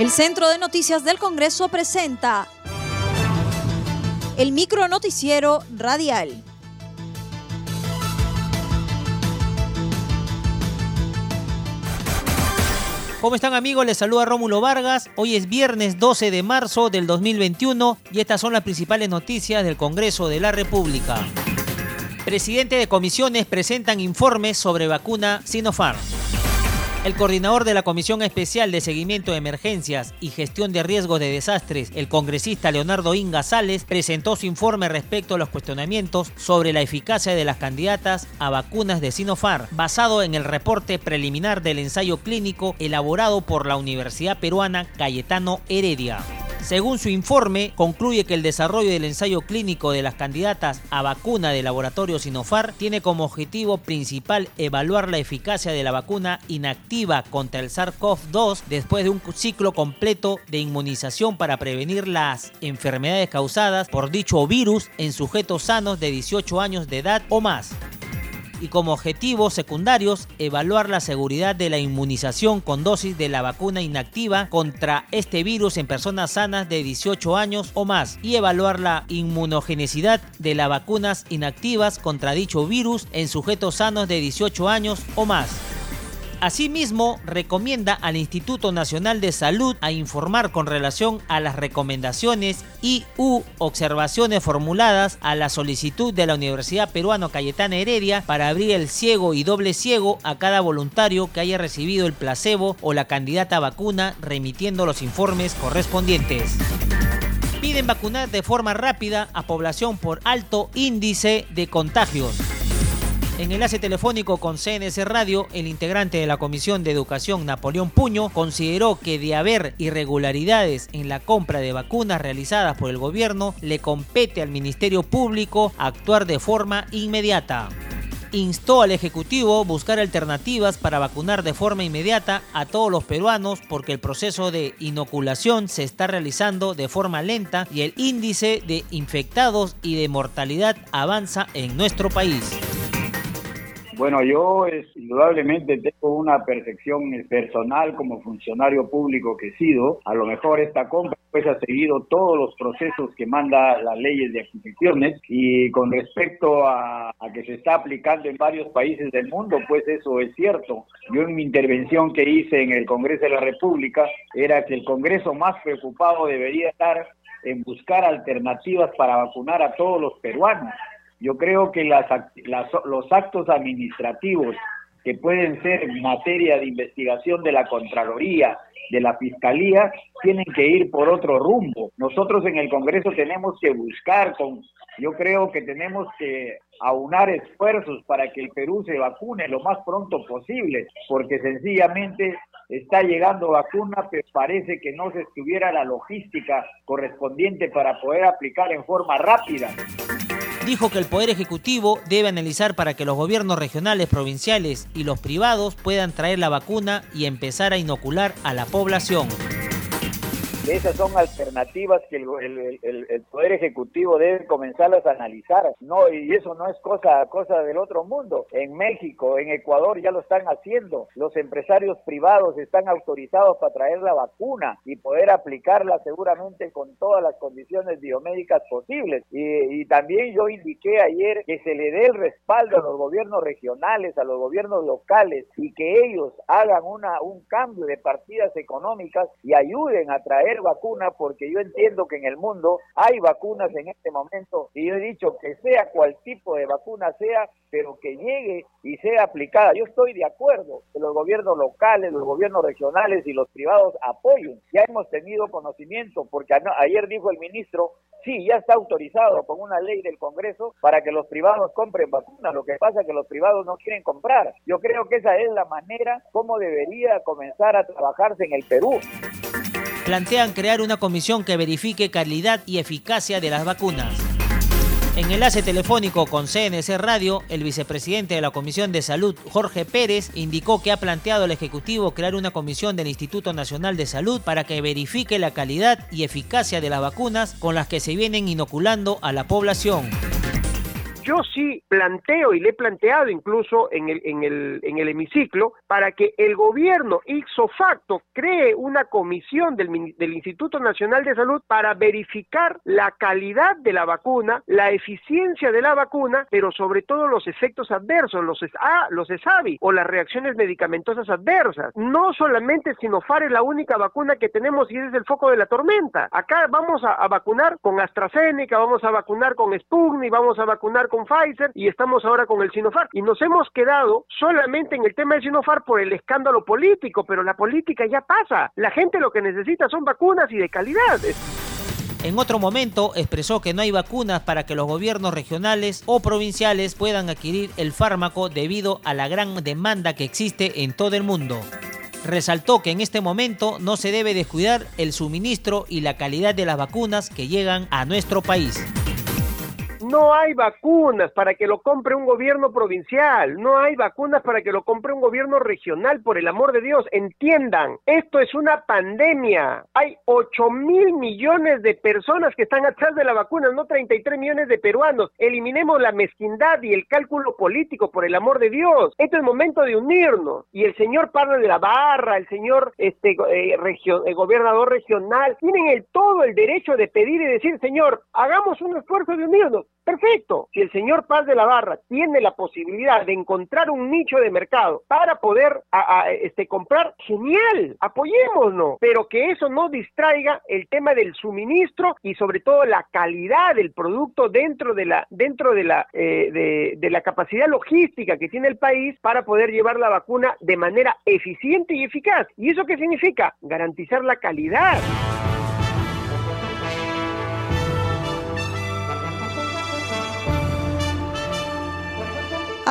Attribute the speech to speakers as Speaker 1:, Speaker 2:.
Speaker 1: El Centro de Noticias del Congreso presenta el micro noticiero radial.
Speaker 2: ¿Cómo están amigos? Les saluda Rómulo Vargas. Hoy es viernes 12 de marzo del 2021 y estas son las principales noticias del Congreso de la República. Presidente de comisiones presentan informes sobre vacuna Sinopharm. El coordinador de la Comisión Especial de Seguimiento de Emergencias y Gestión de Riesgos de Desastres, el congresista Leonardo Inga Sales, presentó su informe respecto a los cuestionamientos sobre la eficacia de las candidatas a vacunas de Sinopharm, basado en el reporte preliminar del ensayo clínico elaborado por la Universidad Peruana Cayetano Heredia. Según su informe, concluye que el desarrollo del ensayo clínico de las candidatas a vacuna del laboratorio Sinopharm tiene como objetivo principal evaluar la eficacia de la vacuna inactiva contra el SARS-CoV-2 después de un ciclo completo de inmunización para prevenir las enfermedades causadas por dicho virus en sujetos sanos de 18 años de edad o más y como objetivos secundarios evaluar la seguridad de la inmunización con dosis de la vacuna inactiva contra este virus en personas sanas de 18 años o más y evaluar la inmunogenicidad de las vacunas inactivas contra dicho virus en sujetos sanos de 18 años o más. Asimismo, recomienda al Instituto Nacional de Salud a informar con relación a las recomendaciones y u observaciones formuladas a la solicitud de la Universidad Peruano Cayetana Heredia para abrir el ciego y doble ciego a cada voluntario que haya recibido el placebo o la candidata vacuna remitiendo los informes correspondientes piden vacunar de forma rápida a población por alto índice de contagios. En enlace telefónico con CNS Radio, el integrante de la Comisión de Educación, Napoleón Puño, consideró que de haber irregularidades en la compra de vacunas realizadas por el gobierno, le compete al Ministerio Público actuar de forma inmediata instó al Ejecutivo buscar alternativas para vacunar de forma inmediata a todos los peruanos porque el proceso de inoculación se está realizando de forma lenta y el índice de infectados y de mortalidad avanza en nuestro país.
Speaker 3: Bueno, yo es, indudablemente tengo una percepción personal como funcionario público que he sido. A lo mejor esta compra pues ha seguido todos los procesos que manda las leyes de adquisiciones y con respecto a, a, que se está aplicando en varios países del mundo, pues eso es cierto. Yo en mi intervención que hice en el Congreso de la República era que el Congreso más preocupado debería estar en buscar alternativas para vacunar a todos los peruanos yo creo que las, los actos administrativos que pueden ser materia de investigación de la Contraloría, de la Fiscalía, tienen que ir por otro rumbo. Nosotros en el Congreso tenemos que buscar, con, yo creo que tenemos que aunar esfuerzos para que el Perú se vacune lo más pronto posible, porque sencillamente está llegando vacuna, pero parece que no se estuviera la logística correspondiente para poder aplicar en forma rápida
Speaker 2: dijo que el Poder Ejecutivo debe analizar para que los gobiernos regionales, provinciales y los privados puedan traer la vacuna y empezar a inocular a la población.
Speaker 3: Esas son alternativas que el, Poder Ejecutivo debe comenzarlas a analizar. No, y eso no es cosa, cosa del otro mundo. En México, en Ecuador ya lo están haciendo. Los empresarios privados están autorizados para traer la vacuna y poder aplicarla seguramente con todas las condiciones biomédicas posibles. Y, y también yo indiqué ayer que se le dé el respaldo a los gobiernos regionales, a los gobiernos locales y que ellos hagan una, un cambio de partidas económicas y ayuden a traer vacuna porque yo entiendo que en el mundo hay vacunas en este momento y yo he dicho que sea cual tipo de vacuna sea, pero que llegue y sea aplicada. Yo estoy de acuerdo que los gobiernos locales, los gobiernos regionales y los privados apoyen. Ya hemos tenido conocimiento porque ayer dijo el ministro, sí, ya está autorizado con una ley del Congreso para que los privados compren vacunas. Lo que pasa es que los privados no quieren comprar. Yo creo que esa es la manera como debería comenzar a trabajarse en el Perú
Speaker 2: plantean crear una comisión que verifique calidad y eficacia de las vacunas. En enlace telefónico con CNC Radio, el vicepresidente de la Comisión de Salud, Jorge Pérez, indicó que ha planteado al Ejecutivo crear una comisión del Instituto Nacional de Salud para que verifique la calidad y eficacia de las vacunas con las que se vienen inoculando a la población
Speaker 4: yo sí planteo y le he planteado incluso en el, en el, en el hemiciclo para que el gobierno ipso facto cree una comisión del, del Instituto Nacional de Salud para verificar la calidad de la vacuna, la eficiencia de la vacuna, pero sobre todo los efectos adversos, los, ah, los ESAVI o las reacciones medicamentosas adversas. No solamente Sinofar es la única vacuna que tenemos y es el foco de la tormenta. Acá vamos a, vacunar con AstraZeneca, vamos a vacunar con Sputnik, vamos a vacunar con Pfizer y estamos ahora con el Sinofar. Y nos hemos quedado solamente en el tema del Sinofar por el escándalo político, pero la política ya pasa. La gente lo que necesita son vacunas y de calidad.
Speaker 2: En otro momento expresó que no hay vacunas para que los gobiernos regionales o provinciales puedan adquirir el fármaco debido a la gran demanda que existe en todo el mundo. Resaltó que en este momento no se debe descuidar el suministro y la calidad de las vacunas que llegan a nuestro país.
Speaker 4: No hay vacunas para que lo compre un gobierno provincial, no hay vacunas para que lo compre un gobierno regional, por el amor de Dios, entiendan, esto es una pandemia, hay 8 mil millones de personas que están atrás de la vacuna, no 33 millones de peruanos, eliminemos la mezquindad y el cálculo político, por el amor de Dios, esto es momento de unirnos, y el señor Pablo de la Barra, el señor este, eh, el gobernador regional, tienen el, todo el derecho de pedir y decir, señor, hagamos un esfuerzo de unirnos, Perfecto. Si el señor Paz de la Barra tiene la posibilidad de encontrar un nicho de mercado para poder este, comprar, genial, apoyémonos, pero que eso no distraiga el tema del suministro y sobre todo la calidad del producto dentro de la dentro de la eh, de, de la capacidad logística que tiene el país para poder llevar la vacuna de manera eficiente y eficaz. ¿Y eso qué significa? Garantizar la calidad.